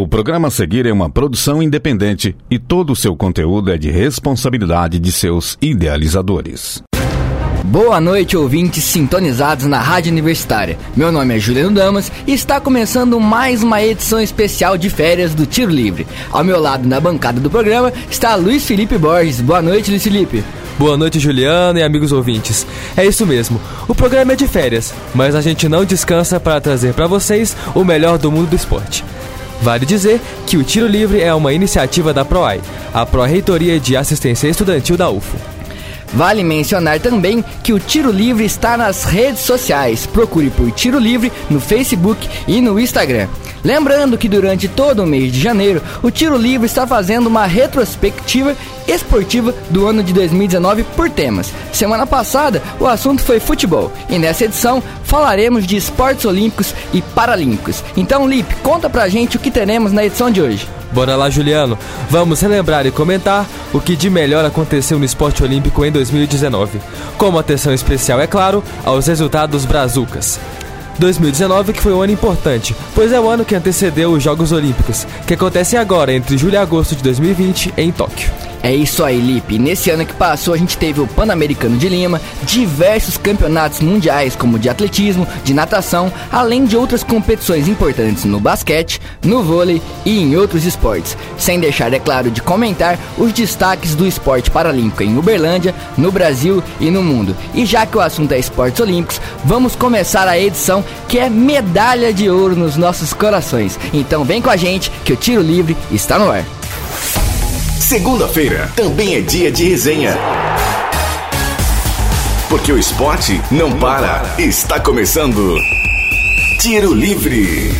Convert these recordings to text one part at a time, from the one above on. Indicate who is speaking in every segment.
Speaker 1: O programa a seguir é uma produção independente e todo o seu conteúdo é de responsabilidade de seus idealizadores.
Speaker 2: Boa noite, ouvintes sintonizados na Rádio Universitária. Meu nome é Juliano Damas e está começando mais uma edição especial de férias do Tiro Livre. Ao meu lado, na bancada do programa, está Luiz Felipe Borges. Boa noite, Luiz Felipe.
Speaker 3: Boa noite, Juliano e amigos ouvintes. É isso mesmo, o programa é de férias, mas a gente não descansa para trazer para vocês o melhor do mundo do esporte. Vale dizer que o Tiro Livre é uma iniciativa da PROAI, a Pró-Reitoria de Assistência Estudantil da UFO.
Speaker 2: Vale mencionar também que o Tiro Livre está nas redes sociais. Procure por Tiro Livre no Facebook e no Instagram. Lembrando que durante todo o mês de janeiro, o Tiro Livre está fazendo uma retrospectiva esportiva do ano de 2019 por temas. Semana passada, o assunto foi futebol e nessa edição falaremos de esportes olímpicos e paralímpicos. Então, Lipe, conta pra gente o que teremos na edição de hoje.
Speaker 3: Bora lá, Juliano. Vamos relembrar e comentar o que de melhor aconteceu no esporte olímpico em 2019. Com atenção especial, é claro, aos resultados brazucas. 2019 que foi um ano importante, pois é o ano que antecedeu os Jogos Olímpicos, que acontecem agora entre julho e agosto de 2020 em Tóquio.
Speaker 2: É isso aí, Lipe. Nesse ano que passou, a gente teve o Pan-Americano de Lima, diversos campeonatos mundiais, como de atletismo, de natação, além de outras competições importantes no basquete, no vôlei e em outros esportes. Sem deixar, é claro, de comentar os destaques do esporte paralímpico em Uberlândia, no Brasil e no mundo. E já que o assunto é esportes olímpicos, vamos começar a edição que é medalha de ouro nos nossos corações. Então vem com a gente que o Tiro Livre está no ar.
Speaker 4: Segunda-feira também é dia de resenha. Porque o esporte não para. Está começando. Tiro Livre.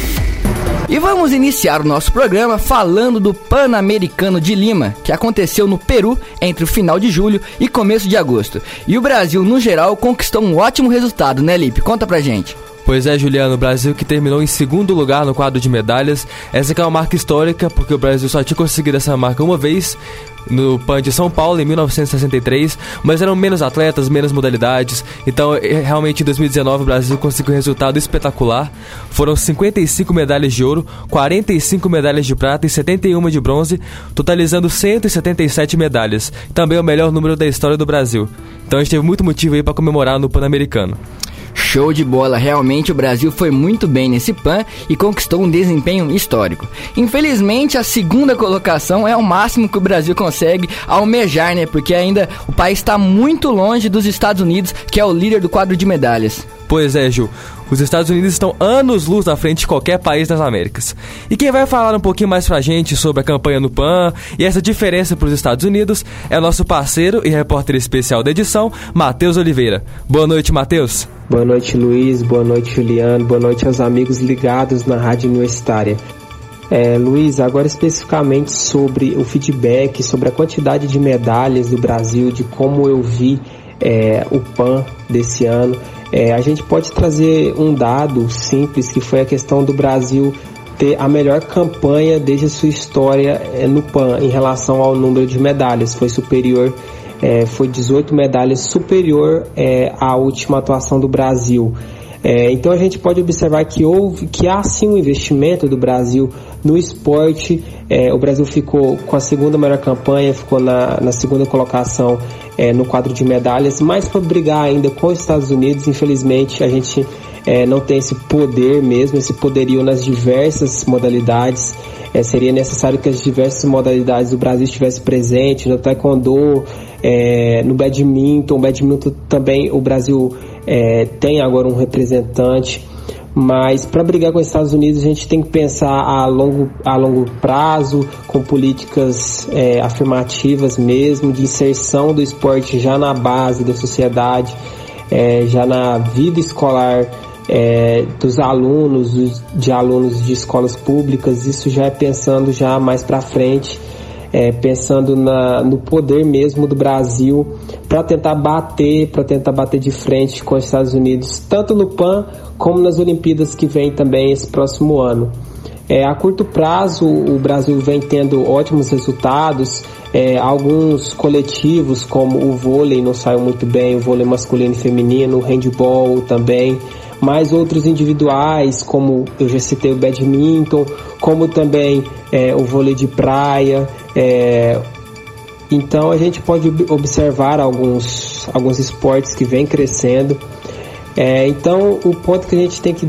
Speaker 2: E vamos iniciar o nosso programa falando do Pan-Americano de Lima, que aconteceu no Peru entre o final de julho e começo de agosto. E o Brasil, no geral, conquistou um ótimo resultado, né, Lipe? Conta pra gente.
Speaker 3: Pois é, Juliano, o Brasil que terminou em segundo lugar no quadro de medalhas. Essa é uma marca histórica, porque o Brasil só tinha conseguido essa marca uma vez no PAN de São Paulo em 1963, mas eram menos atletas, menos modalidades. Então, realmente em 2019 o Brasil conseguiu um resultado espetacular. Foram 55 medalhas de ouro, 45 medalhas de prata e 71 de bronze, totalizando 177 medalhas. Também é o melhor número da história do Brasil. Então a gente teve muito motivo aí para comemorar no Pan-Americano.
Speaker 2: Show de bola, realmente o Brasil foi muito bem nesse PAN e conquistou um desempenho histórico. Infelizmente, a segunda colocação é o máximo que o Brasil consegue almejar, né? Porque ainda o país está muito longe dos Estados Unidos, que é o líder do quadro de medalhas.
Speaker 3: Pois é, Ju. Os Estados Unidos estão anos-luz à frente de qualquer país das Américas. E quem vai falar um pouquinho mais pra gente sobre a campanha no PAN e essa diferença para os Estados Unidos é o nosso parceiro e repórter especial da edição, Matheus Oliveira. Boa noite, Matheus.
Speaker 5: Boa noite, Luiz. Boa noite, Juliano. Boa noite aos amigos ligados na Rádio Universitária. É, Luiz, agora especificamente sobre o feedback, sobre a quantidade de medalhas do Brasil, de como eu vi é, o PAN desse ano. É, a gente pode trazer um dado simples que foi a questão do Brasil ter a melhor campanha desde a sua história é, no PAN em relação ao número de medalhas. Foi superior, é, foi 18 medalhas superior é, à última atuação do Brasil. É, então a gente pode observar que houve, que há sim um investimento do Brasil no esporte. É, o Brasil ficou com a segunda melhor campanha, ficou na, na segunda colocação é, no quadro de medalhas, mas para brigar ainda com os Estados Unidos, infelizmente a gente é, não tem esse poder mesmo, esse poderio nas diversas modalidades. É, seria necessário que as diversas modalidades do Brasil estivessem presentes, no taekwondo, é, no badminton, badminton também o Brasil é, tem agora um representante, mas para brigar com os Estados Unidos a gente tem que pensar a longo, a longo prazo, com políticas é, afirmativas mesmo, de inserção do esporte já na base da sociedade, é, já na vida escolar é, dos alunos, de alunos de escolas públicas, isso já é pensando já mais para frente é, pensando na, no poder mesmo do Brasil para tentar bater, para tentar bater de frente com os Estados Unidos, tanto no PAN como nas Olimpíadas que vem também esse próximo ano. É, a curto prazo, o Brasil vem tendo ótimos resultados. É, alguns coletivos, como o vôlei, não saiu muito bem, o vôlei masculino e feminino, o handball também, mas outros individuais, como eu já citei o badminton, como também é, o vôlei de praia. É, então a gente pode observar alguns, alguns esportes que vêm crescendo. É, então o ponto que a gente tem que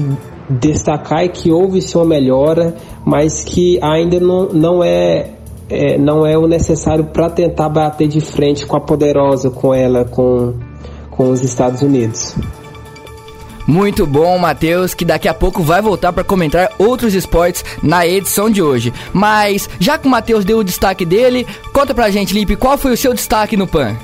Speaker 5: destacar é que houve-se uma melhora, mas que ainda não, não é é, não é o necessário para tentar bater de frente com a poderosa, com ela, com, com os Estados Unidos.
Speaker 2: Muito bom, Matheus, que daqui a pouco vai voltar para comentar outros esportes na edição de hoje. Mas, já que o Matheus deu o destaque dele, conta pra gente, Lipe, qual foi o seu destaque no PAN?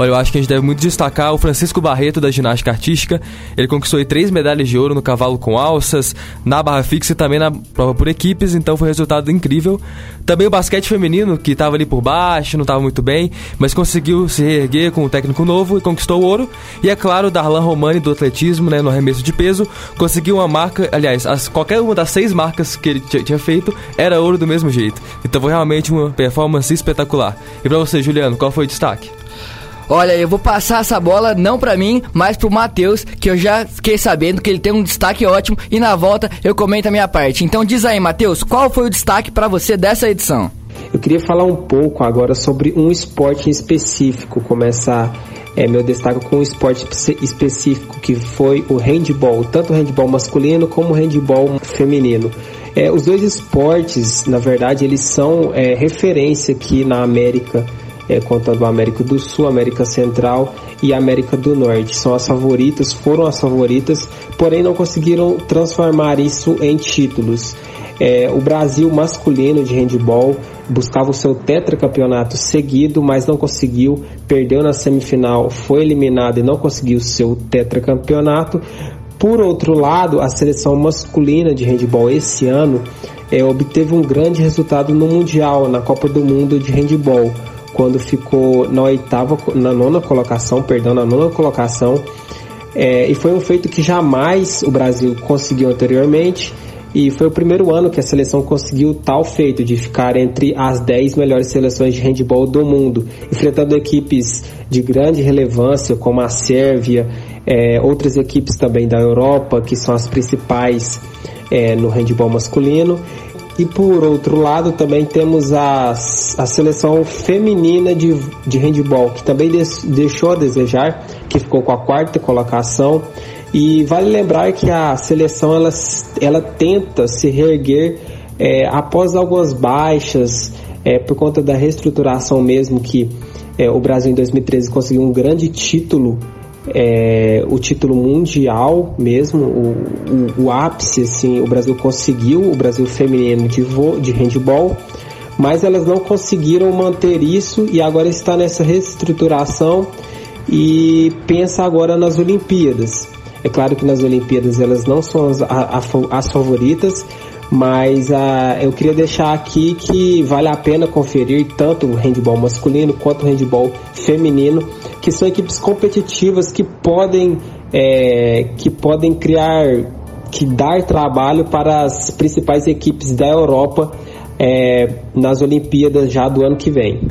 Speaker 3: Olha, eu acho que a gente deve muito destacar o Francisco Barreto da ginástica artística. Ele conquistou três medalhas de ouro no cavalo com alças, na barra fixa e também na prova por equipes, então foi um resultado incrível. Também o basquete feminino, que estava ali por baixo, não estava muito bem, mas conseguiu se reerguer com um técnico novo e conquistou o ouro. E é claro, Darlan Romani do atletismo, né, no arremesso de peso, conseguiu uma marca, aliás, as, qualquer uma das seis marcas que ele tinha feito era ouro do mesmo jeito. Então foi realmente uma performance espetacular. E para você, Juliano, qual foi o destaque?
Speaker 2: Olha, eu vou passar essa bola não para mim, mas pro Matheus, que eu já fiquei sabendo que ele tem um destaque ótimo e na volta eu comento a minha parte. Então diz aí, Matheus, qual foi o destaque para você dessa edição?
Speaker 5: Eu queria falar um pouco agora sobre um esporte em específico, começar é, meu destaque com um esporte específico que foi o handball, tanto o handball masculino como o handball feminino. É, os dois esportes, na verdade, eles são é, referência aqui na América é, contando América do Sul, América Central e América do Norte. São as favoritas, foram as favoritas, porém não conseguiram transformar isso em títulos. É, o Brasil masculino de handball buscava o seu tetracampeonato seguido, mas não conseguiu, perdeu na semifinal, foi eliminado e não conseguiu o seu tetracampeonato. Por outro lado, a seleção masculina de handball esse ano é, obteve um grande resultado no Mundial, na Copa do Mundo de Handball quando ficou na oitava, na nona colocação, perdão, na nona colocação. É, e foi um feito que jamais o Brasil conseguiu anteriormente. E foi o primeiro ano que a seleção conseguiu tal feito de ficar entre as 10 melhores seleções de handball do mundo, enfrentando equipes de grande relevância como a Sérvia, é, outras equipes também da Europa, que são as principais é, no handball masculino. E por outro lado, também temos a, a seleção feminina de, de handball, que também des, deixou a desejar, que ficou com a quarta colocação. E vale lembrar que a seleção ela, ela tenta se reerguer é, após algumas baixas, é, por conta da reestruturação mesmo que é, o Brasil em 2013 conseguiu um grande título é, o título mundial mesmo, o, o, o, ápice, assim, o Brasil conseguiu, o Brasil feminino de, vo, de handball, mas elas não conseguiram manter isso e agora está nessa reestruturação e pensa agora nas Olimpíadas. É claro que nas Olimpíadas elas não são as, as favoritas, mas uh, eu queria deixar aqui que vale a pena conferir tanto o handball masculino quanto o handball feminino, que são equipes competitivas que podem, é, que podem criar, que dar trabalho para as principais equipes da Europa é, nas Olimpíadas já do ano que vem.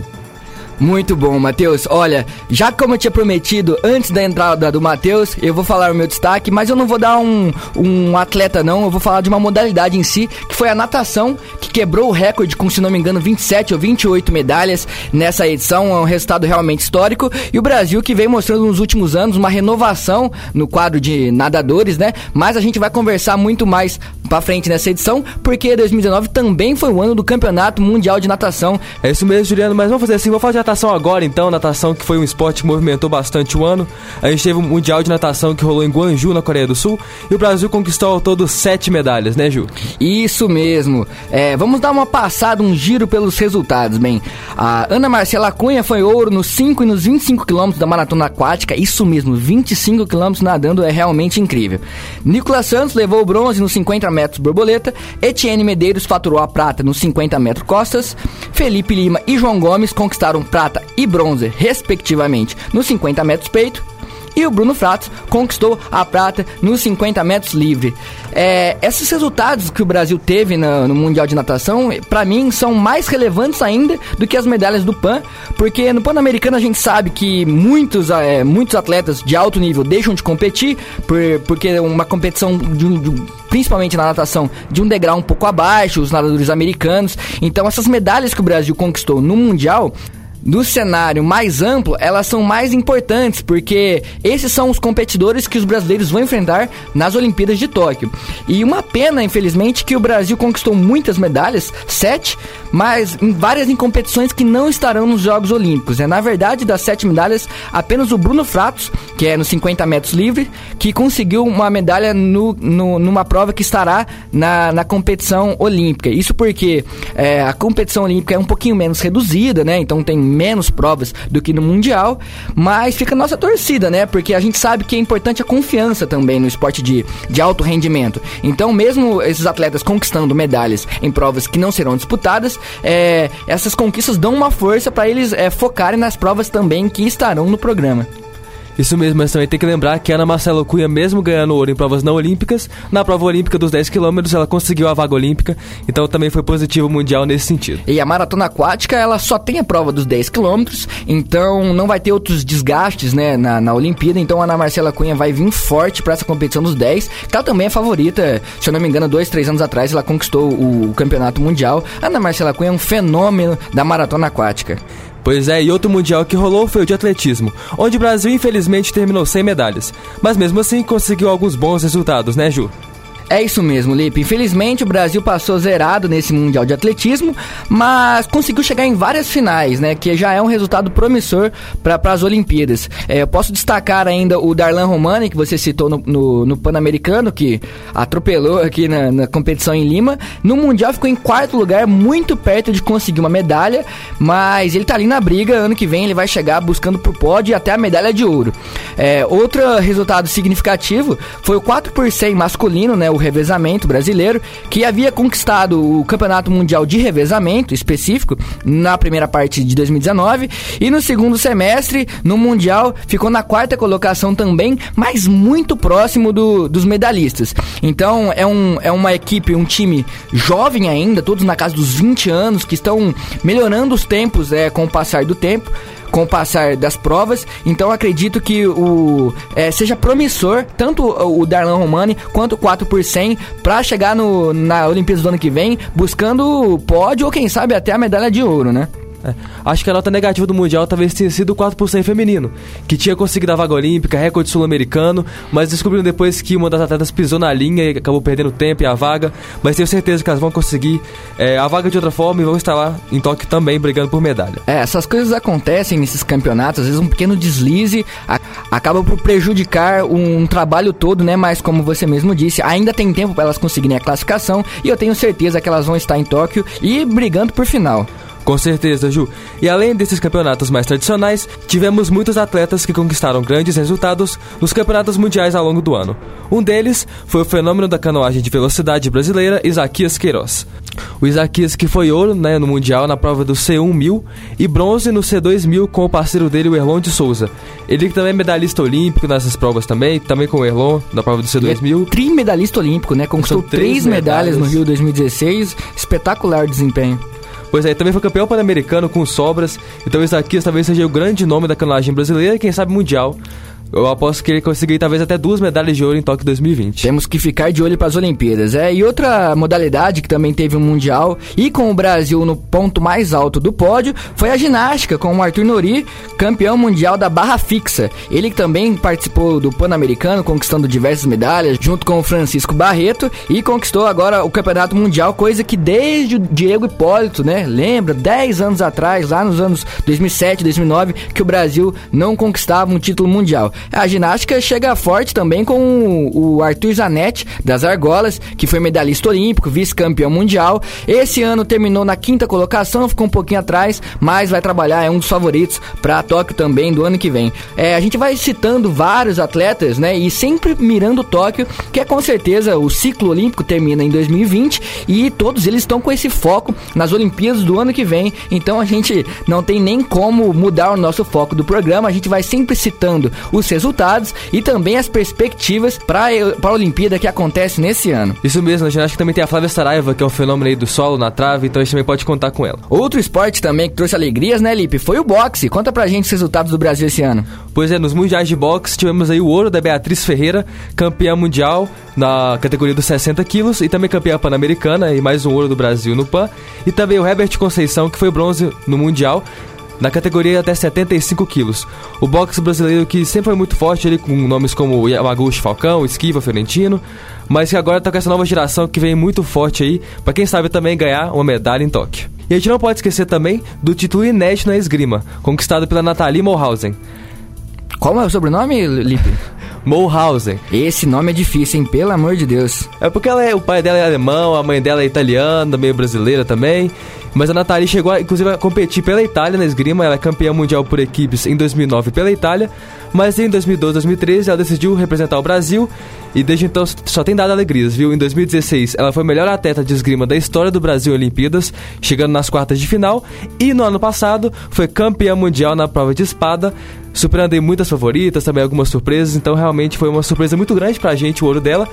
Speaker 2: Muito bom, Matheus. Olha, já como eu tinha prometido antes da entrada do Matheus, eu vou falar o meu destaque, mas eu não vou dar um, um atleta, não. Eu vou falar de uma modalidade em si, que foi a natação, que quebrou o recorde com, se não me engano, 27 ou 28 medalhas nessa edição. É um resultado realmente histórico. E o Brasil que vem mostrando nos últimos anos uma renovação no quadro de nadadores, né? Mas a gente vai conversar muito mais pra frente nessa edição, porque 2019 também foi o ano do Campeonato Mundial de Natação.
Speaker 3: É isso mesmo, Juliano, mas vamos fazer assim, vou de natação agora então, natação que foi um esporte que movimentou bastante o ano. A gente teve um Mundial de Natação que rolou em Guangzhou, na Coreia do Sul, e o Brasil conquistou ao todo sete medalhas, né, Ju?
Speaker 2: Isso mesmo. É, vamos dar uma passada, um giro pelos resultados, bem. A Ana Marcela Cunha foi ouro nos 5 e nos 25 quilômetros da maratona aquática, isso mesmo, 25 quilômetros nadando é realmente incrível. Nicolas Santos levou o bronze nos 50 metros borboleta, Etienne Medeiros faturou a prata nos 50 metros costas, Felipe Lima e João Gomes conquistaram prata e bronze, respectivamente, nos 50 metros peito, e o Bruno Fratos conquistou a prata nos 50 metros livre. É, esses resultados que o Brasil teve no, no Mundial de Natação, para mim, são mais relevantes ainda do que as medalhas do PAN, porque no Pan-Americano a gente sabe que muitos, é, muitos atletas de alto nível deixam de competir, por, porque uma competição de, de principalmente na natação, de um degrau um pouco abaixo, os nadadores americanos. Então, essas medalhas que o Brasil conquistou no Mundial do cenário mais amplo, elas são mais importantes, porque esses são os competidores que os brasileiros vão enfrentar nas Olimpíadas de Tóquio. E uma pena, infelizmente, que o Brasil conquistou muitas medalhas, sete, mas em várias em competições que não estarão nos Jogos Olímpicos. É, na verdade, das sete medalhas, apenas o Bruno Fratos, que é nos 50 metros livre, que conseguiu uma medalha no, no, numa prova que estará na, na competição olímpica. Isso porque é, a competição olímpica é um pouquinho menos reduzida, né? Então tem menos provas do que no Mundial, mas fica a nossa torcida, né? Porque a gente sabe que é importante a confiança também no esporte de, de alto rendimento. Então, mesmo esses atletas conquistando medalhas em provas que não serão disputadas, é, essas conquistas dão uma força para eles é, focarem nas provas também que estarão no programa.
Speaker 3: Isso mesmo, mas também tem que lembrar que Ana Marcela Cunha, mesmo ganhando ouro em provas não olímpicas, na prova olímpica dos 10 km ela conseguiu a vaga olímpica, então também foi positivo mundial nesse sentido.
Speaker 2: E a maratona aquática, ela só tem a prova dos 10 km, então não vai ter outros desgastes, né, na, na Olimpíada, então a Ana Marcela Cunha vai vir forte para essa competição dos 10, que ela também é favorita, se eu não me engano, dois, três anos atrás ela conquistou o, o campeonato mundial. A Ana Marcela Cunha é um fenômeno da maratona aquática.
Speaker 3: Pois é, e outro mundial que rolou foi o de atletismo, onde o Brasil infelizmente terminou sem medalhas, mas mesmo assim conseguiu alguns bons resultados, né, Ju?
Speaker 2: É isso mesmo, Lipe. Infelizmente, o Brasil passou zerado nesse Mundial de Atletismo, mas conseguiu chegar em várias finais, né? Que já é um resultado promissor para as Olimpíadas. É, eu posso destacar ainda o Darlan Romani, que você citou no, no, no Pan-Americano, que atropelou aqui na, na, competição em Lima. No Mundial ficou em quarto lugar, muito perto de conseguir uma medalha, mas ele tá ali na briga. Ano que vem ele vai chegar buscando por pódio e até a medalha de ouro. É, outro resultado significativo foi o 4 por 100 masculino, né? O revezamento brasileiro, que havia conquistado o Campeonato Mundial de Revezamento específico na primeira parte de 2019 e no segundo semestre, no Mundial, ficou na quarta colocação também, mas muito próximo do, dos medalhistas. Então é, um, é uma equipe, um time jovem ainda, todos na casa dos 20 anos, que estão melhorando os tempos é, com o passar do tempo com o passar das provas. Então acredito que o é, seja promissor tanto o Darlan Romani quanto o 4 por 100 para chegar no, na Olimpíada do ano que vem buscando pódio ou quem sabe até a medalha de ouro, né?
Speaker 3: É. Acho que a nota negativa do Mundial talvez tenha sido o 4% feminino, que tinha conseguido a vaga olímpica, recorde sul-americano, mas descobriram depois que uma das atletas pisou na linha e acabou perdendo tempo e a vaga. Mas tenho certeza que elas vão conseguir é, a vaga de outra forma e vão estar lá em Tóquio também brigando por medalha.
Speaker 2: É, essas coisas acontecem nesses campeonatos, às vezes um pequeno deslize a, acaba por prejudicar um, um trabalho todo, né? Mas como você mesmo disse, ainda tem tempo para elas conseguirem a classificação e eu tenho certeza que elas vão estar em Tóquio e brigando por final.
Speaker 3: Com certeza, Ju. E além desses campeonatos mais tradicionais, tivemos muitos atletas que conquistaram grandes resultados nos campeonatos mundiais ao longo do ano. Um deles foi o fenômeno da canoagem de velocidade brasileira Isaquias Queiroz. O Isaquias que foi ouro né, no Mundial na prova do C1 1000 e bronze no C2 1000 com o parceiro dele, o Erlon de Souza. Ele que também é medalhista olímpico nessas provas também, também com o Erlon na prova do C2 1000. É
Speaker 2: trimedalhista olímpico, né? Conquistou três, três medalhas, medalhas no Rio 2016. Espetacular desempenho.
Speaker 3: Pois é, também foi campeão pan-americano com sobras, então aqui talvez seja o grande nome da canoagem brasileira e quem sabe mundial. Eu aposto que ele conseguiu talvez até duas medalhas de ouro em Tóquio 2020.
Speaker 2: Temos que ficar de olho para as Olimpíadas. É, e outra modalidade que também teve um mundial e com o Brasil no ponto mais alto do pódio foi a ginástica com o Arthur Nori, campeão mundial da barra fixa. Ele também participou do Pan-Americano, conquistando diversas medalhas, junto com o Francisco Barreto e conquistou agora o Campeonato Mundial, coisa que desde o Diego Hipólito, né, lembra 10 anos atrás, lá nos anos 2007, 2009, que o Brasil não conquistava um título mundial. A ginástica chega forte também com o Arthur Zanetti, das Argolas, que foi medalhista olímpico, vice-campeão mundial. Esse ano terminou na quinta colocação, ficou um pouquinho atrás, mas vai trabalhar, é um dos favoritos para Tóquio também do ano que vem. É, a gente vai citando vários atletas, né, e sempre mirando Tóquio, que é com certeza o ciclo olímpico termina em 2020 e todos eles estão com esse foco nas Olimpíadas do ano que vem. Então a gente não tem nem como mudar o nosso foco do programa, a gente vai sempre citando os os resultados e também as perspectivas para a Olimpíada que acontece nesse ano.
Speaker 3: Isso mesmo, na ginástica também tem a Flávia Saraiva, que é um fenômeno aí do solo na trave, então a gente também pode contar com ela.
Speaker 2: Outro esporte também que trouxe alegrias, né, Lipe, foi o boxe. Conta pra gente os resultados do Brasil esse ano.
Speaker 3: Pois é, nos mundiais de boxe tivemos aí o ouro da Beatriz Ferreira, campeã mundial na categoria dos 60 quilos e também campeã pan-americana e mais um ouro do Brasil no PAN. E também o Herbert Conceição, que foi bronze no mundial na categoria até 75 quilos. O boxe brasileiro que sempre foi muito forte ali com nomes como Yamaguchi Falcão, Esquiva Fiorentino, mas que agora tá com essa nova geração que vem muito forte aí, para quem sabe também ganhar uma medalha em Tóquio. E a gente não pode esquecer também do título inédito na esgrima, conquistado pela Nathalie Mulhausen.
Speaker 2: Qual é o sobrenome, Lipe?
Speaker 3: Mulhausen.
Speaker 2: Esse nome é difícil, hein? Pelo amor de Deus.
Speaker 3: É porque ela é, o pai dela é alemão, a mãe dela é italiana, meio brasileira também. Mas a Nathalie chegou, a, inclusive, a competir pela Itália na esgrima. Ela é campeã mundial por equipes em 2009 pela Itália. Mas em 2012, 2013, ela decidiu representar o Brasil. E desde então só tem dado alegrias, viu? Em 2016, ela foi a melhor atleta de esgrima da história do Brasil Olimpíadas, chegando nas quartas de final. E no ano passado, foi campeã mundial na prova de espada, superando muitas favoritas, também algumas surpresas. Então realmente foi uma surpresa muito grande pra gente o ouro dela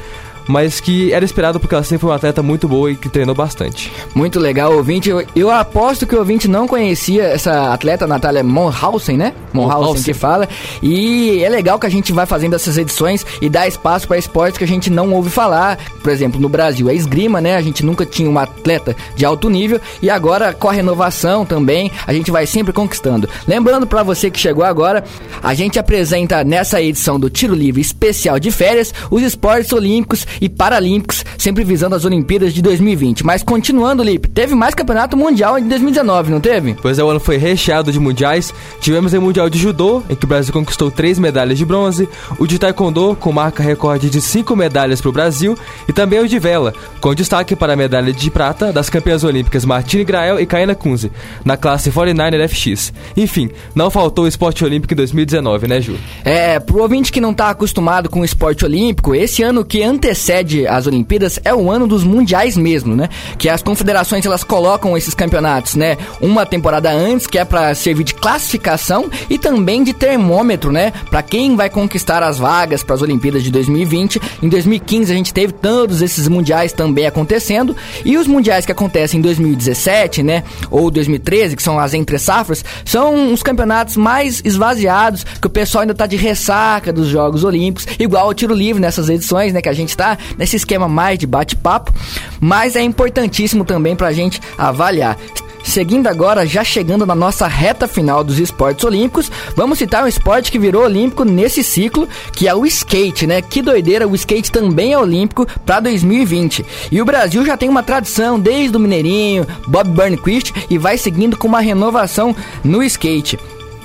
Speaker 3: mas que era esperado porque ela sempre foi uma atleta muito boa e que treinou bastante.
Speaker 2: Muito legal, ouvinte. Eu, eu aposto que o ouvinte não conhecia essa atleta Natália Monhausen, né? Monhausen que fala. E é legal que a gente vai fazendo essas edições e dá espaço para esportes que a gente não ouve falar. Por exemplo, no Brasil é esgrima, né? A gente nunca tinha uma atleta de alto nível e agora com a renovação também, a gente vai sempre conquistando. Lembrando para você que chegou agora, a gente apresenta nessa edição do Tiro Livre especial de férias os esportes olímpicos e paralímpicos, sempre visando as Olimpíadas de 2020. Mas continuando, Lipe, teve mais campeonato mundial em 2019, não teve?
Speaker 3: Pois é, o ano foi recheado de mundiais. Tivemos o Mundial de Judô, em que o Brasil conquistou três medalhas de bronze, o de Taekwondo, com marca recorde de cinco medalhas para o Brasil, e também o de vela, com destaque para a medalha de prata das campeãs olímpicas Martine Grael e Kaina Kunze, na classe 49er FX. Enfim, não faltou o esporte olímpico em 2019, né, Ju?
Speaker 2: É, pro ouvinte que não está acostumado com o esporte olímpico, esse ano que antecede antecede as Olimpíadas é o ano dos mundiais mesmo, né? Que as confederações elas colocam esses campeonatos, né? Uma temporada antes, que é para servir de classificação e também de termômetro, né? Para quem vai conquistar as vagas para as Olimpíadas de 2020. Em 2015 a gente teve todos esses mundiais também acontecendo e os mundiais que acontecem em 2017, né? Ou 2013, que são as entre safras, são os campeonatos mais esvaziados, que o pessoal ainda tá de ressaca dos Jogos Olímpicos, igual o tiro livre nessas edições, né? Que a gente tá nesse esquema mais de bate-papo, mas é importantíssimo também para a gente avaliar. Seguindo agora, já chegando na nossa reta final dos esportes olímpicos, vamos citar um esporte que virou olímpico nesse ciclo, que é o skate, né? Que doideira, o skate também é olímpico para 2020. E o Brasil já tem uma tradição desde o Mineirinho, Bob Burnquist e vai seguindo com uma renovação no skate.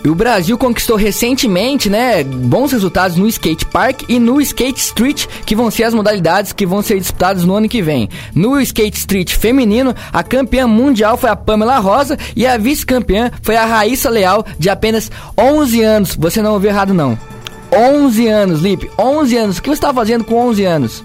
Speaker 2: O Brasil conquistou recentemente, né, bons resultados no skate park e no skate street, que vão ser as modalidades que vão ser disputadas no ano que vem. No skate street feminino, a campeã mundial foi a Pamela Rosa e a vice-campeã foi a Raíssa Leal, de apenas 11 anos. Você não ouviu errado não. 11 anos, Lipe, 11 anos. O que você está fazendo com 11 anos?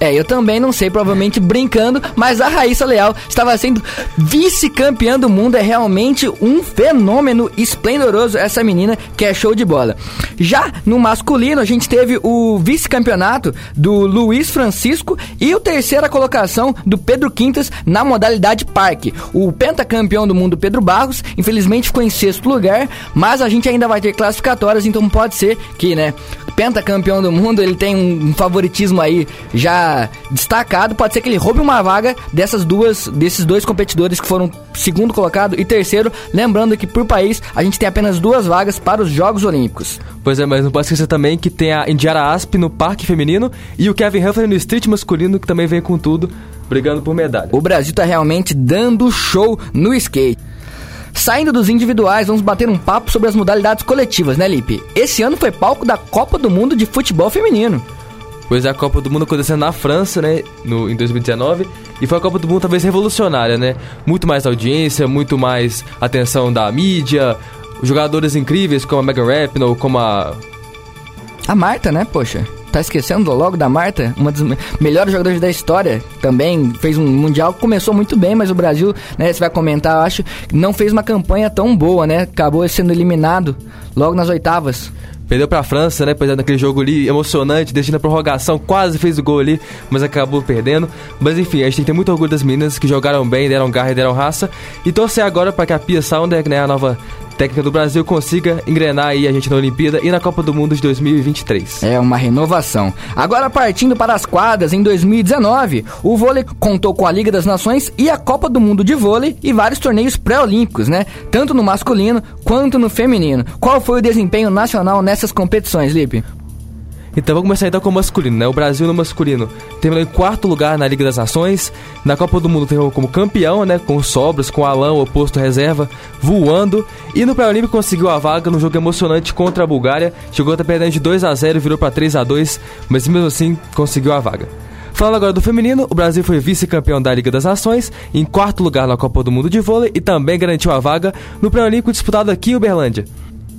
Speaker 2: É, eu também não sei, provavelmente brincando, mas a Raíssa Leal estava sendo vice-campeã do mundo. É realmente um fenômeno esplendoroso essa menina que é show de bola. Já no masculino, a gente teve o vice-campeonato do Luiz Francisco e a terceira colocação do Pedro Quintas na modalidade parque. O pentacampeão do mundo, Pedro Barros, infelizmente ficou em sexto lugar, mas a gente ainda vai ter classificatórias, então pode ser que, né, pentacampeão do mundo, ele tem um favoritismo aí já destacado, pode ser que ele roube uma vaga dessas duas, desses dois competidores que foram segundo colocado e terceiro, lembrando que por país a gente tem apenas duas vagas para os Jogos Olímpicos.
Speaker 3: Pois é, mas não pode esquecer também que tem a Indiara Asp no parque feminino e o Kevin Humphrey no street masculino que também vem com tudo, brigando por medalha.
Speaker 2: O Brasil está realmente dando show no skate. Saindo dos individuais, vamos bater um papo sobre as modalidades coletivas, né, Lipe? Esse ano foi palco da Copa do Mundo de Futebol Feminino.
Speaker 3: Pois é, a Copa do Mundo acontecendo na França, né, no, em 2019, e foi a Copa do Mundo talvez revolucionária, né? Muito mais audiência, muito mais atenção da mídia, jogadores incríveis como a Megan Rapinoe, como a...
Speaker 2: A Marta, né, poxa? Tá esquecendo logo da Marta, uma das melhores jogadoras da história, também fez um mundial, começou muito bem, mas o Brasil, né, você vai comentar, eu acho, não fez uma campanha tão boa, né? Acabou sendo eliminado logo nas oitavas.
Speaker 3: Perdeu pra França, né? Pois é, naquele jogo ali emocionante, deixando a prorrogação, quase fez o gol ali, mas acabou perdendo. Mas enfim, a gente tem que ter muito orgulho das meninas que jogaram bem, deram garra e deram raça. E torcer agora para que a Pia Sounder, né, a nova técnica do Brasil consiga engrenar aí a gente na Olimpíada e na Copa do Mundo de 2023.
Speaker 2: É uma renovação. Agora partindo para as quadras, em 2019, o vôlei contou com a Liga das Nações e a Copa do Mundo de Vôlei e vários torneios pré-olímpicos, né? Tanto no masculino quanto no feminino. Qual foi o desempenho nacional nessas competições, Lipe?
Speaker 3: Então vamos começar então com o masculino, né? O Brasil no masculino terminou em quarto lugar na Liga das Nações. Na Copa do Mundo terminou como campeão, né? Com sobras, com Alain, o oposto reserva, voando. E no Pré-Olímpico conseguiu a vaga no jogo emocionante contra a Bulgária. Chegou até perdendo de 2 a 0 virou para 3 a 2 mas mesmo assim conseguiu a vaga. Falando agora do feminino, o Brasil foi vice-campeão da Liga das Nações, em quarto lugar na Copa do Mundo de Vôlei e também garantiu a vaga no Pré-Olímpico disputado aqui em Uberlândia.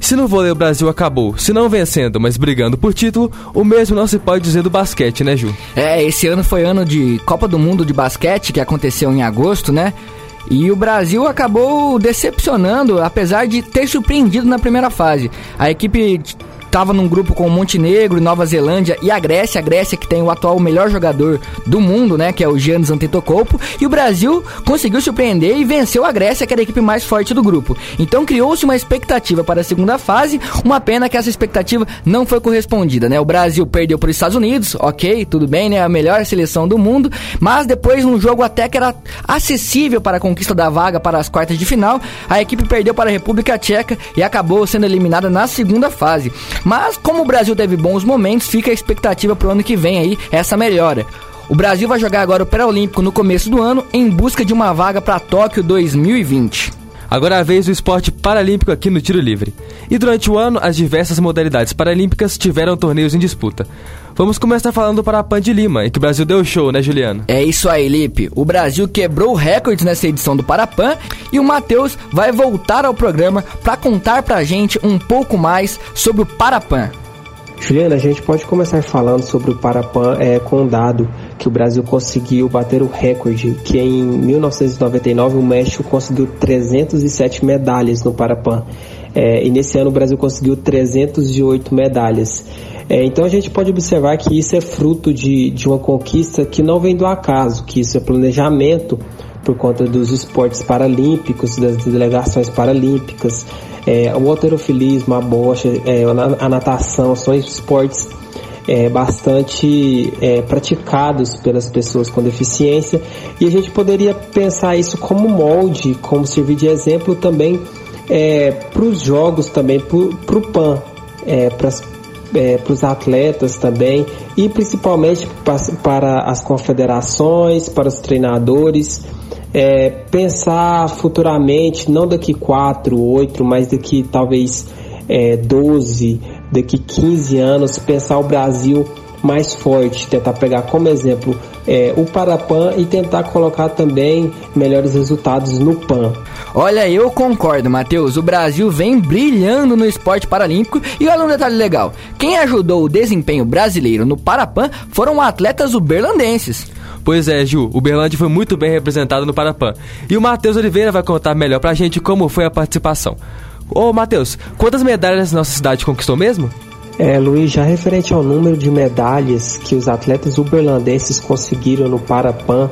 Speaker 3: Se no vôlei o Brasil acabou, se não vencendo, mas brigando por título, o mesmo não se pode dizer do basquete, né, Ju?
Speaker 2: É, esse ano foi ano de Copa do Mundo de Basquete, que aconteceu em agosto, né? E o Brasil acabou decepcionando, apesar de ter surpreendido na primeira fase. A equipe estava num grupo com Montenegro, Nova Zelândia e a Grécia, a Grécia que tem o atual melhor jogador do mundo, né, que é o Giannis Antetokounmpo, e o Brasil conseguiu surpreender e venceu a Grécia, que era a equipe mais forte do grupo. Então criou-se uma expectativa para a segunda fase, uma pena que essa expectativa não foi correspondida, né? O Brasil perdeu para os Estados Unidos, ok, tudo bem, né? A melhor seleção do mundo, mas depois num jogo até que era acessível para a conquista da vaga para as quartas de final, a equipe perdeu para a República Tcheca e acabou sendo eliminada na segunda fase. Mas como o Brasil teve bons momentos, fica a expectativa para o ano que vem aí essa melhora. O Brasil vai jogar agora o Pré-Olímpico no começo do ano em busca de uma vaga para Tóquio 2020.
Speaker 3: Agora é a vez do esporte paralímpico aqui no tiro livre. E durante o ano, as diversas modalidades paralímpicas tiveram torneios em disputa. Vamos começar falando para a Pan de Lima, em que o Brasil deu show, né, Juliano?
Speaker 2: É isso aí, Lipe. O Brasil quebrou recordes nessa edição do Parapan e o Matheus vai voltar ao programa para contar pra gente um pouco mais sobre o Parapan.
Speaker 5: Juliana, a gente pode começar falando sobre o Parapan é, com um dado que o Brasil conseguiu bater o recorde, que em 1999 o México conseguiu 307 medalhas no Parapan. É, e nesse ano o Brasil conseguiu 308 medalhas. É, então a gente pode observar que isso é fruto de, de uma conquista que não vem do acaso, que isso é planejamento por conta dos esportes paralímpicos, das delegações paralímpicas, é, o alterofilismo, a bocha, é, a natação, são esportes é, bastante é, praticados pelas pessoas com deficiência e a gente poderia pensar isso como molde, como servir de exemplo também é, para os jogos também, para o PAN, é, para é, os atletas também e principalmente para, as confederações, para os treinadores. É, pensar futuramente, não daqui 4, 8, mas daqui talvez é, 12, daqui 15 anos, pensar o Brasil mais forte, tentar pegar como exemplo é, o Parapan e tentar colocar também melhores resultados no PAN.
Speaker 2: Olha, eu concordo, Matheus. O Brasil vem brilhando no esporte paralímpico e olha um detalhe legal: quem ajudou o desempenho brasileiro no Parapan foram atletas uberlandenses.
Speaker 3: Pois é, Ju, o Berlândia foi muito bem representado no Parapan. E o Matheus Oliveira vai contar melhor pra gente como foi a participação. Ô, Matheus, quantas medalhas nossa cidade conquistou mesmo?
Speaker 5: É, Luiz, já referente ao número de medalhas que os atletas uberlandenses conseguiram no Parapan,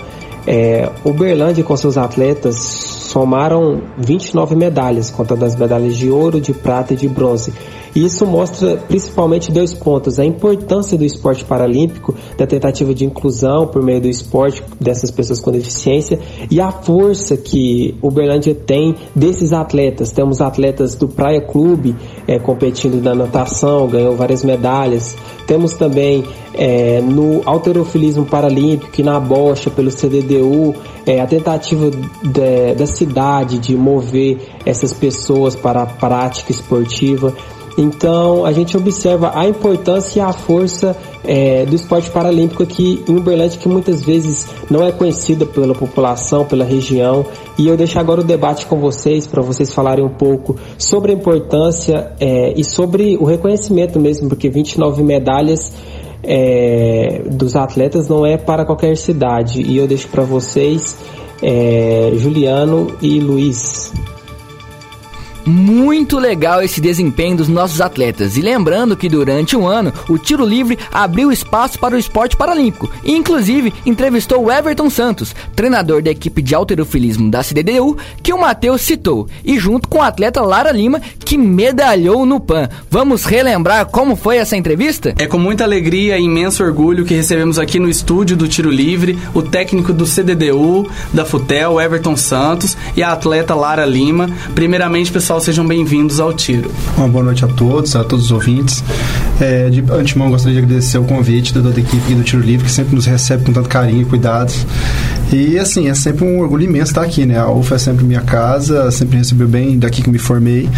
Speaker 5: é, Uberlândia com seus atletas somaram 29 medalhas, contando as medalhas de ouro, de prata e de bronze. E isso mostra principalmente dois pontos: a importância do esporte paralímpico, da tentativa de inclusão por meio do esporte dessas pessoas com deficiência e a força que Uberlândia tem desses atletas. Temos atletas do Praia Clube é, competindo na natação, ganhou várias medalhas. Temos também é, no alterofilismo paralímpico e na bocha pelo CDDU é, a tentativa de, da cidade de mover essas pessoas para a prática esportiva. Então a gente observa a importância e a força é, do esporte paralímpico aqui em Uberlândia, que muitas vezes não é conhecida pela população, pela região. E eu deixo agora o debate com vocês, para vocês falarem um pouco sobre a importância é, e sobre o reconhecimento mesmo, porque 29 medalhas é, dos atletas não é para qualquer cidade. E eu deixo para vocês, é, Juliano e Luiz.
Speaker 2: Muito legal esse desempenho dos nossos atletas. E lembrando que durante um ano, o tiro livre abriu espaço para o esporte paralímpico. E, inclusive, entrevistou o Everton Santos, treinador da equipe de alterofilismo da CDDU, que o Matheus citou. E junto com a atleta Lara Lima, que medalhou no PAN. Vamos relembrar como foi essa entrevista?
Speaker 6: É com muita alegria e imenso orgulho que recebemos aqui no estúdio do Tiro Livre o técnico do CDDU, da FUTEL, Everton Santos, e a atleta Lara Lima. Primeiramente, pessoal, sejam bem-vindos ao Tiro.
Speaker 7: Uma boa noite a todos, a todos os ouvintes. É, de antemão, gostaria de agradecer o convite da toda a equipe do Tiro Livre, que sempre nos recebe com tanto carinho e cuidados. E, assim, é sempre um orgulho imenso estar aqui, né? A UFA é sempre minha casa, sempre recebeu bem daqui que me formei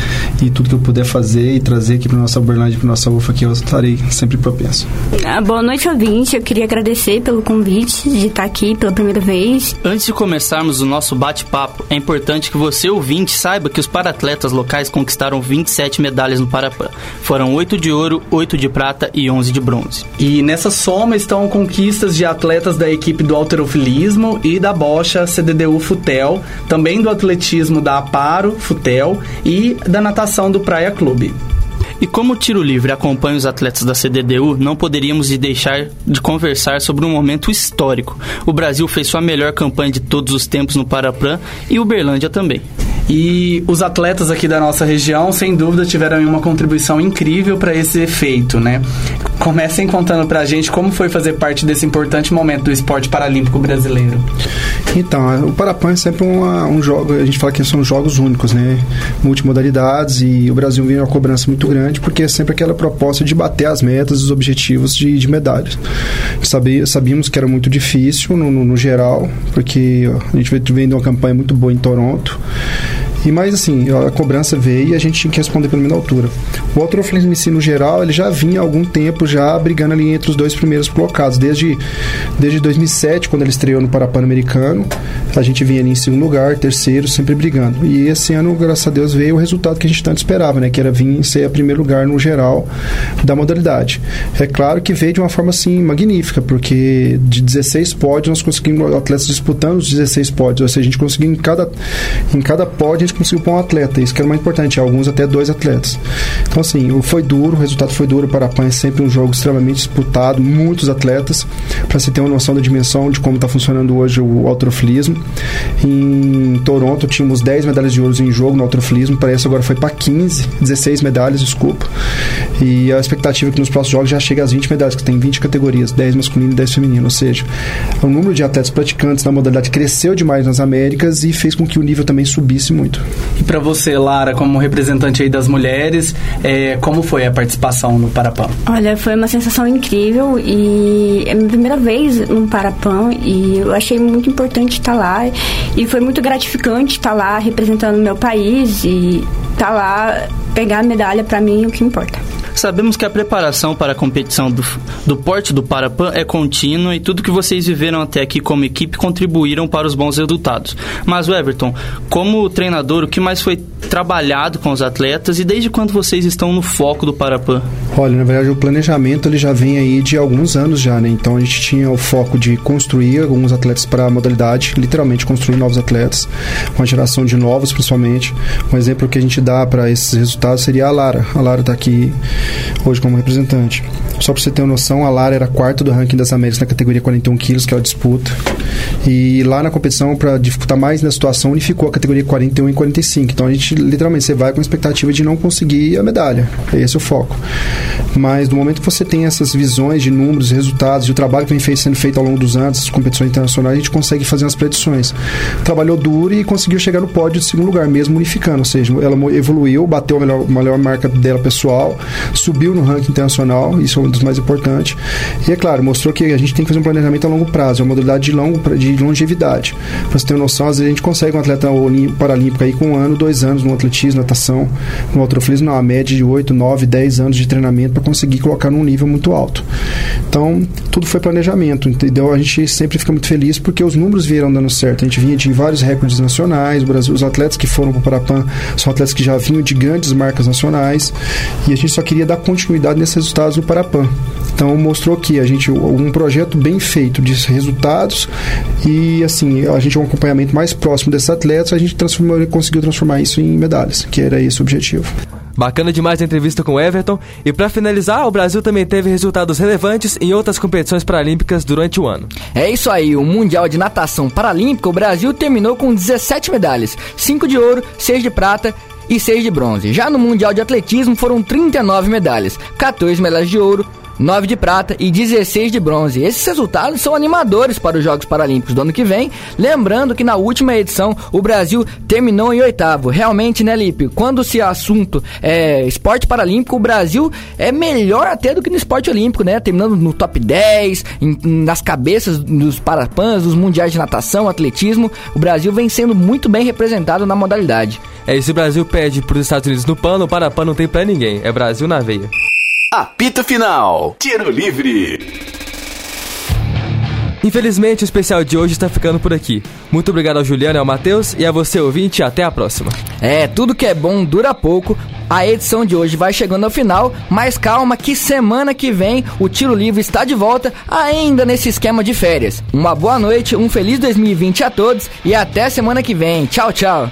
Speaker 7: e tudo que eu puder fazer e trazer aqui para nossa Uberlândia, para nossa UFA, que eu estarei sempre propenso.
Speaker 8: Ah, boa noite, ouvinte. Eu queria agradecer pelo convite de estar aqui pela primeira vez.
Speaker 6: Antes de começarmos o nosso bate-papo, é importante que você, ouvinte, saiba que os paratletas locais conquistaram 27 medalhas no Parapan. Foram 8 de ouro, 8 de prata e 11 de bronze. E nessa soma estão conquistas de atletas da equipe do alterofilismo e da bocha CDDU Futel, também do atletismo da Aparo Futel e da natação do Praia Clube. E como o tiro livre acompanha os atletas da CDDU, não poderíamos deixar de conversar sobre um momento histórico. O Brasil fez sua melhor campanha de todos os tempos no Paraplan e Uberlândia também. E os atletas aqui da nossa região, sem dúvida, tiveram uma contribuição incrível para esse efeito, né? Comecem contando pra gente como foi fazer parte desse importante momento do esporte paralímpico brasileiro.
Speaker 7: Então, o Parapan é sempre uma, um jogo, a gente fala que são jogos únicos, né? Multimodalidades e o Brasil vem uma cobrança muito grande porque é sempre aquela proposta de bater as metas, os objetivos de, de medalhas. Sabia, sabíamos que era muito difícil no, no, no geral, porque a gente vem de uma campanha muito boa em Toronto e mais assim, a cobrança veio e a gente tinha que responder pelo menos na altura. O si, no geral, ele já vinha há algum tempo já brigando ali entre os dois primeiros colocados. Desde, desde 2007, quando ele estreou no Parapan-Americano, a gente vinha ali em segundo lugar, terceiro, sempre brigando. E esse ano, graças a Deus, veio o resultado que a gente tanto esperava, né? Que era vir ser a primeiro lugar no geral da modalidade. É claro que veio de uma forma, assim, magnífica, porque de 16 pódios, nós conseguimos atletas disputando os 16 pódios. Ou seja, a gente conseguiu em cada, em cada pódio, conseguiu pôr um atleta, isso que era mais importante, alguns até dois atletas. Então, assim, foi duro, o resultado foi duro para a é sempre um jogo extremamente disputado, muitos atletas, para você ter uma noção da dimensão de como está funcionando hoje o autorofilismo. Em Toronto tínhamos 10 medalhas de ouro em jogo no autorofilismo, para isso agora foi para 15, 16 medalhas, desculpa. E a expectativa é que nos próximos jogos já chegue às 20 medalhas, que tem 20 categorias, 10 masculino e 10 feminino, ou seja, o número de atletas praticantes na modalidade cresceu demais nas Américas e fez com que o nível também subisse muito.
Speaker 6: E para você, Lara, como representante aí das mulheres, é, como foi a participação no Parapan?
Speaker 8: Olha, foi uma sensação incrível e é a minha primeira vez no Parapan e eu achei muito importante estar lá e foi muito gratificante estar lá representando o meu país e estar lá pegar a medalha para mim o que importa.
Speaker 6: Sabemos que a preparação para a competição do, do porte do Parapan é contínua e tudo que vocês viveram até aqui como equipe contribuíram para os bons resultados. Mas, Everton, como treinador, o que mais foi trabalhado com os atletas e desde quando vocês estão no foco do Parapan?
Speaker 7: Olha, na verdade, o planejamento ele já vem aí de alguns anos já, né? Então a gente tinha o foco de construir alguns atletas para a modalidade, literalmente construir novos atletas, uma geração de novos principalmente. Um exemplo que a gente dá para esses resultados seria a Lara. A Lara está aqui hoje como representante. Só para você ter uma noção, a Lara era quarto do ranking das Américas na categoria 41 quilos, que é a disputa. E lá na competição, para dificultar mais na situação, unificou a categoria 41 e 45. Então a gente, literalmente, você vai com a expectativa de não conseguir a medalha. Esse é o foco. Mas no momento que você tem essas visões de números, resultados, e o trabalho que vem sendo feito ao longo dos anos, as competições internacionais, a gente consegue fazer umas predições. Trabalhou duro e conseguiu chegar no pódio de segundo lugar, mesmo unificando. Ou seja, ela evoluiu, bateu a melhor, a melhor marca dela pessoal, subiu no ranking internacional, isso é um dos mais importantes. E é claro, mostrou que a gente tem que fazer um planejamento a longo prazo, é uma modalidade de, longo, de longevidade. Para você ter uma noção, às vezes a gente consegue um atleta paralímpico aí com um ano, dois anos no atletismo, natação, no autorofilismo, uma média de 8, 9, 10 anos de treinamento para conseguir colocar num nível muito alto. Então, tudo foi planejamento, entendeu? A gente sempre fica muito feliz porque os números vieram dando certo. A gente vinha de vários recordes nacionais, Brasil, os atletas que foram para o Parapan são atletas que já vinham de grandes marcas nacionais e a gente só queria dar continuidade nesses resultados no Parapan. Então mostrou que a gente um projeto bem feito de resultados e assim a gente um acompanhamento mais próximo desses atletas, a gente transformou, conseguiu transformar isso em medalhas, que era esse o objetivo.
Speaker 3: Bacana demais a entrevista com o Everton. E para finalizar, o Brasil também teve resultados relevantes em outras competições paralímpicas durante o ano.
Speaker 2: É isso aí, o Mundial de Natação Paralímpica, o Brasil terminou com 17 medalhas: 5 de ouro, 6 de prata e 6 de bronze. Já no Mundial de Atletismo foram 39 medalhas: 14 medalhas de ouro, 9 de prata e 16 de bronze. Esses resultados são animadores para os Jogos Paralímpicos do ano que vem. Lembrando que na última edição o Brasil terminou em oitavo. Realmente, né, Lipe? Quando se assunto é esporte paralímpico, o Brasil é melhor até do que no esporte olímpico, né? Terminando no top 10, em, nas cabeças dos parapãs, dos mundiais de natação, atletismo. O Brasil vem sendo muito bem representado na modalidade.
Speaker 3: É, e se o Brasil pede para os Estados Unidos no pano, o parapã não tem para ninguém. É Brasil na veia.
Speaker 4: Apito Final. Tiro livre.
Speaker 3: Infelizmente, o especial de hoje está ficando por aqui. Muito obrigado ao Juliano e ao Matheus e a você ouvinte, até a próxima.
Speaker 2: É, tudo que é bom dura pouco. A edição de hoje vai chegando ao final, mas calma que semana que vem o Tiro Livre está de volta, ainda nesse esquema de férias. Uma boa noite, um feliz 2020 a todos e até semana que vem. Tchau, tchau.